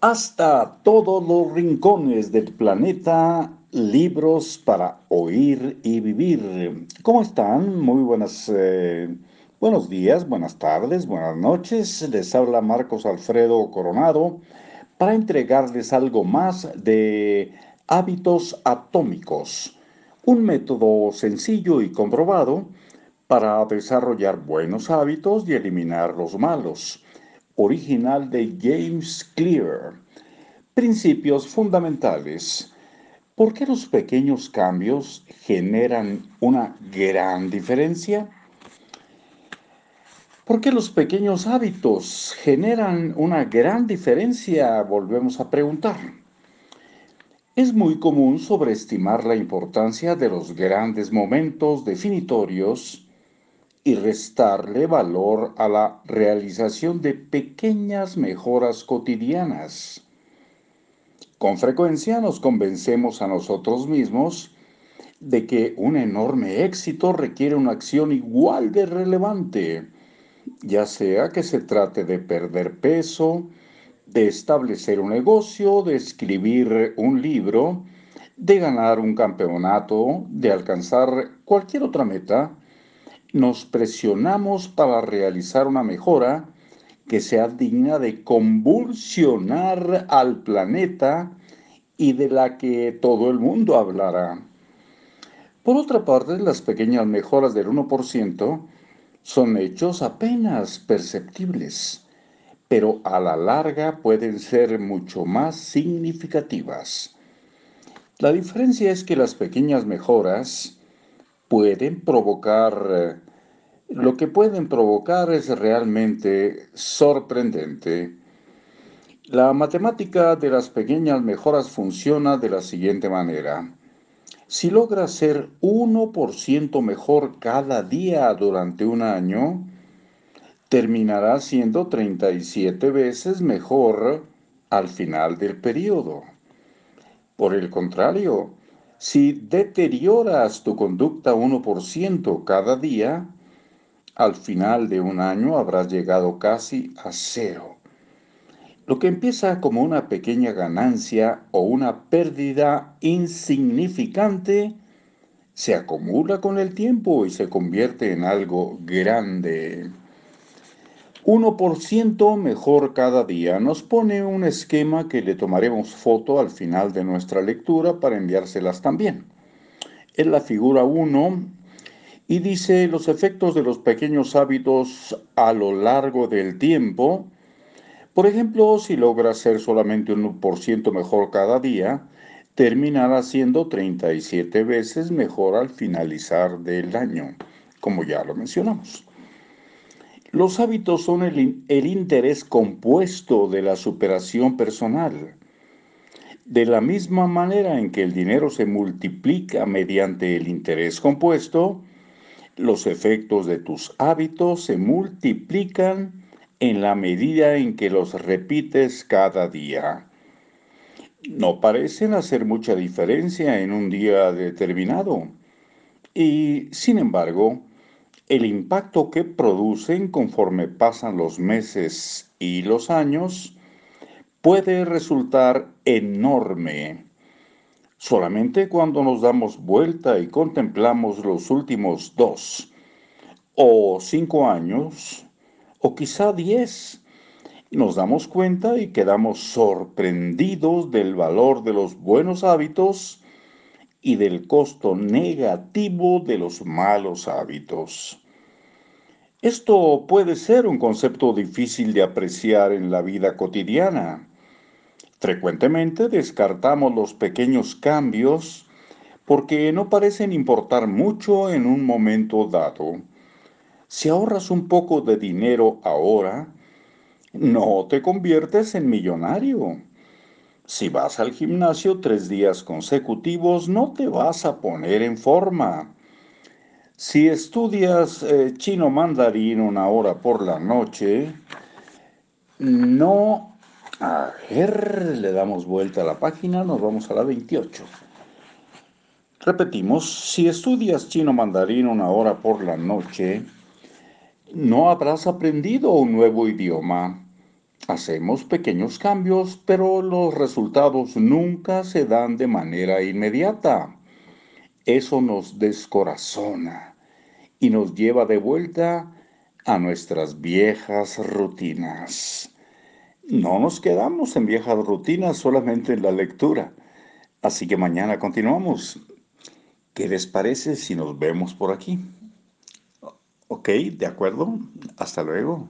hasta todos los rincones del planeta, libros para oír y vivir. ¿Cómo están? Muy buenas, eh, buenos días, buenas tardes, buenas noches. Les habla Marcos Alfredo Coronado para entregarles algo más de hábitos atómicos, un método sencillo y comprobado para desarrollar buenos hábitos y eliminar los malos original de James Clear. Principios fundamentales. ¿Por qué los pequeños cambios generan una gran diferencia? ¿Por qué los pequeños hábitos generan una gran diferencia? Volvemos a preguntar. Es muy común sobreestimar la importancia de los grandes momentos definitorios y restarle valor a la realización de pequeñas mejoras cotidianas. Con frecuencia nos convencemos a nosotros mismos de que un enorme éxito requiere una acción igual de relevante, ya sea que se trate de perder peso, de establecer un negocio, de escribir un libro, de ganar un campeonato, de alcanzar cualquier otra meta, nos presionamos para realizar una mejora que sea digna de convulsionar al planeta y de la que todo el mundo hablará. Por otra parte, las pequeñas mejoras del 1% son hechos apenas perceptibles, pero a la larga pueden ser mucho más significativas. La diferencia es que las pequeñas mejoras pueden provocar, lo que pueden provocar es realmente sorprendente. La matemática de las pequeñas mejoras funciona de la siguiente manera. Si logras ser 1% mejor cada día durante un año, terminará siendo 37 veces mejor al final del periodo. Por el contrario, si deterioras tu conducta 1% cada día, al final de un año habrás llegado casi a cero. Lo que empieza como una pequeña ganancia o una pérdida insignificante, se acumula con el tiempo y se convierte en algo grande. 1% mejor cada día nos pone un esquema que le tomaremos foto al final de nuestra lectura para enviárselas también. Es la figura 1 y dice los efectos de los pequeños hábitos a lo largo del tiempo. Por ejemplo, si logra ser solamente un por ciento mejor cada día, terminará siendo 37 veces mejor al finalizar del año, como ya lo mencionamos. Los hábitos son el, interés compuesto de la superación personal. De la misma manera en que el dinero se multiplica mediante el interés compuesto, los efectos de tus hábitos se multiplican en la medida en que los repites cada día. No parecen hacer mucha diferencia en un día determinado y, sin embargo, el impacto que producen conforme pasan los meses y los años puede resultar enorme. Solamente cuando nos damos vuelta y contemplamos los últimos dos o cinco años, o quizá diez, nos damos cuenta y quedamos sorprendidos del valor de los buenos hábitos y del costo negativo de los malos hábitos. Esto puede ser un concepto difícil de apreciar en la vida cotidiana. Frecuentemente descartamos los pequeños cambios porque no parecen importar mucho en un momento dado. Si ahorras un poco de dinero ahora, no te conviertes en millonario. Si vas al gimnasio tres días consecutivos, no te vas a poner en forma. Si estudias eh, chino mandarín una hora por la noche, no... A ver, le damos vuelta a la página, nos vamos a la 28. Repetimos, si estudias chino mandarín una hora por la noche, no habrás aprendido un nuevo idioma Hacemos pequeños cambios, pero los resultados nunca se dan de manera inmediata. Eso nos descorazona y nos lleva de vuelta a nuestras viejas rutinas. No nos quedamos en viejas rutinas solamente en la lectura. Así que mañana continuamos. ¿Qué les parece si nos vemos por aquí? Ok, de acuerdo. Hasta luego.